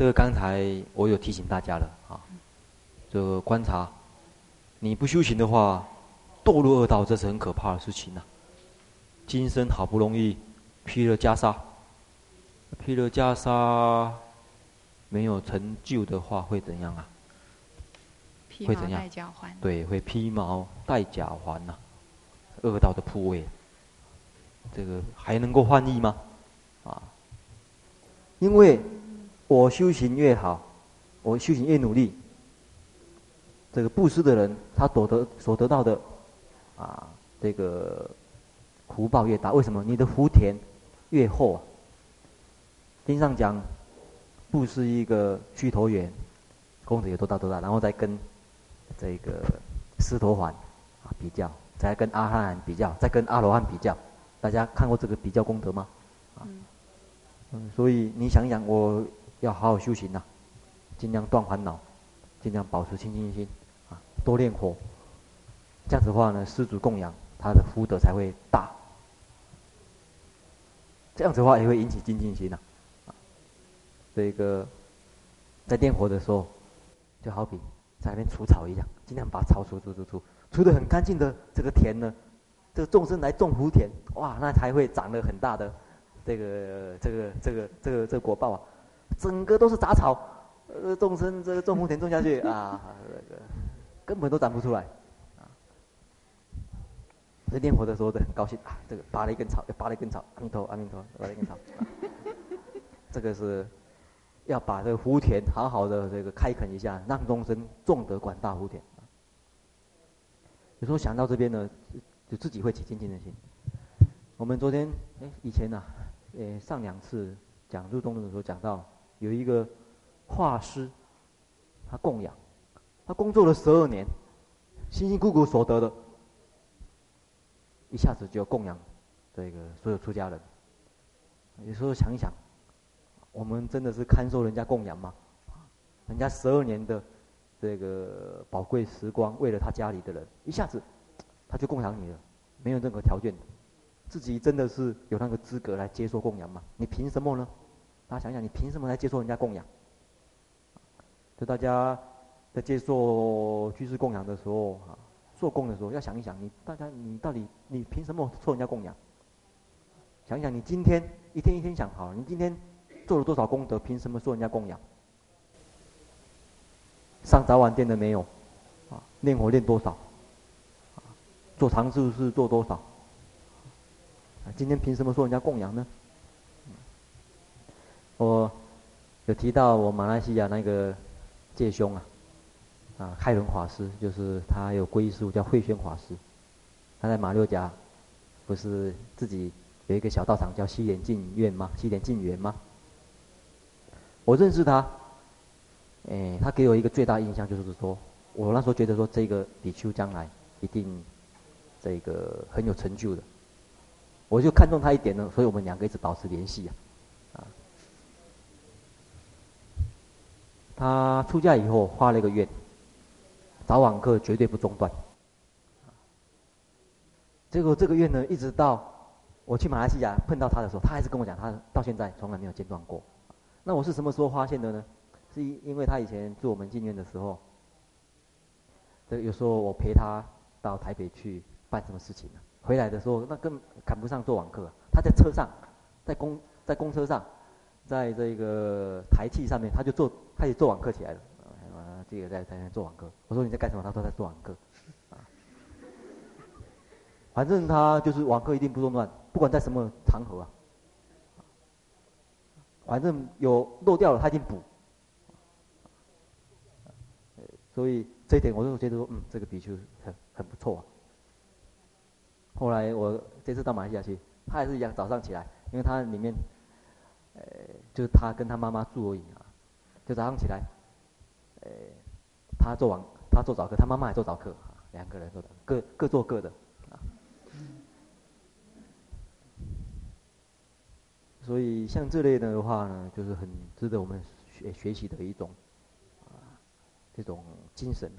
这个刚才我有提醒大家了啊，这个观察，你不修行的话，堕入恶道，这是很可怕的事情呐、啊。今生好不容易披了袈裟，披了袈裟，没有成就的话，会怎样啊？会怎样？对，会披毛戴甲环呐、啊，恶道的铺位，这个还能够换义吗？啊，因为我修行越好，我修行越努力，这个布施的人他所得所得到的，啊，这个福报越大。为什么？你的福田越厚啊。经上讲，布施一个虚陀洹，功德有多大多大，然后再跟。这个斯陀环啊比较，再跟阿含比较，再跟阿罗汉比较，大家看过这个比较功德吗？啊，嗯，所以你想想，我要好好修行呐、尽量断烦恼，尽量保持清净心啊，多练佛，这样子话呢，施主供养他的福德才会大，这样子的话也会引起精进心呐、啊，这个在练佛的时候，就好比。在那边除草一样，尽量把草除除除除，除的很干净的这个田呢，这个众生来种福田，哇，那才会长得很大的这个这个这个这个这个果报啊！整个都是杂草，呃，众生这个种福田种下去啊，这个根本都长不出来啊！在念佛的时候都很高兴啊，这个拔了一根草，又拔了一根草，阿弥陀阿弥陀，拔了一根草，啊、这个是。要把这个福田好好的这个开垦一下，让众生种得广大福田。有时候想到这边呢，就自己会起精进的心。我们昨天哎以前呢、啊，呃上两次讲入中论的时候讲到，有一个画师，他供养，他工作了十二年，辛辛苦苦所得的，一下子就要供养这个所有出家人。有时候想一想。我们真的是看受人家供养吗？人家十二年的这个宝贵时光，为了他家里的人，一下子他就供养你了，没有任何条件，自己真的是有那个资格来接受供养吗？你凭什么呢？大家想想，你凭什么来接受人家供养？就大家在接受居士供养的时候啊，做供的时候要想一想，你大家你到底你凭什么受人家供养？想想，你今天一天一天想好，你今天。做了多少功德？凭什么受人家供养？上早晚殿的没有？啊，念佛念多少？做长住是做多少？啊，今天凭什么受人家供养呢？我有提到我马来西亚那个介兄啊，啊，开伦法师，就是他有皈依师父叫慧宣法师，他在马六甲，不是自己有一个小道场叫西莲净院吗？西莲净园吗？我认识他，哎，他给我一个最大印象就是说，我那时候觉得说这个比丘将来一定这个很有成就的，我就看中他一点呢，所以我们两个一直保持联系啊，啊，他出家以后发了一个愿，早晚课绝对不中断，结果这个愿呢，一直到我去马来西亚碰到他的时候，他还是跟我讲，他到现在从来没有间断过。那我是什么时候发现的呢？是因因为他以前住我们静院的时候，这有时候我陪他到台北去办什么事情，回来的时候那更赶不上做网课，他在车上，在公在公车上，在这个台器上面，他就做开始做网课起来了。啊，这个在在做网课。我说你在干什么？他说在做网课。啊，反正他就是网课一定不中断，不管在什么场合啊。反正有漏掉了，他一定补。所以这一点我就觉得说，嗯，这个比丘很很不错啊。后来我这次到马来西亚去，他还是一样早上起来，因为他里面，呃，就是他跟他妈妈住而已啊，就早上起来，呃，他做晚，他做早课，他妈妈也做早课，两个人做的，各各做各的啊。所以像这类的话呢，就是很值得我们学学习的一种啊，这种精神。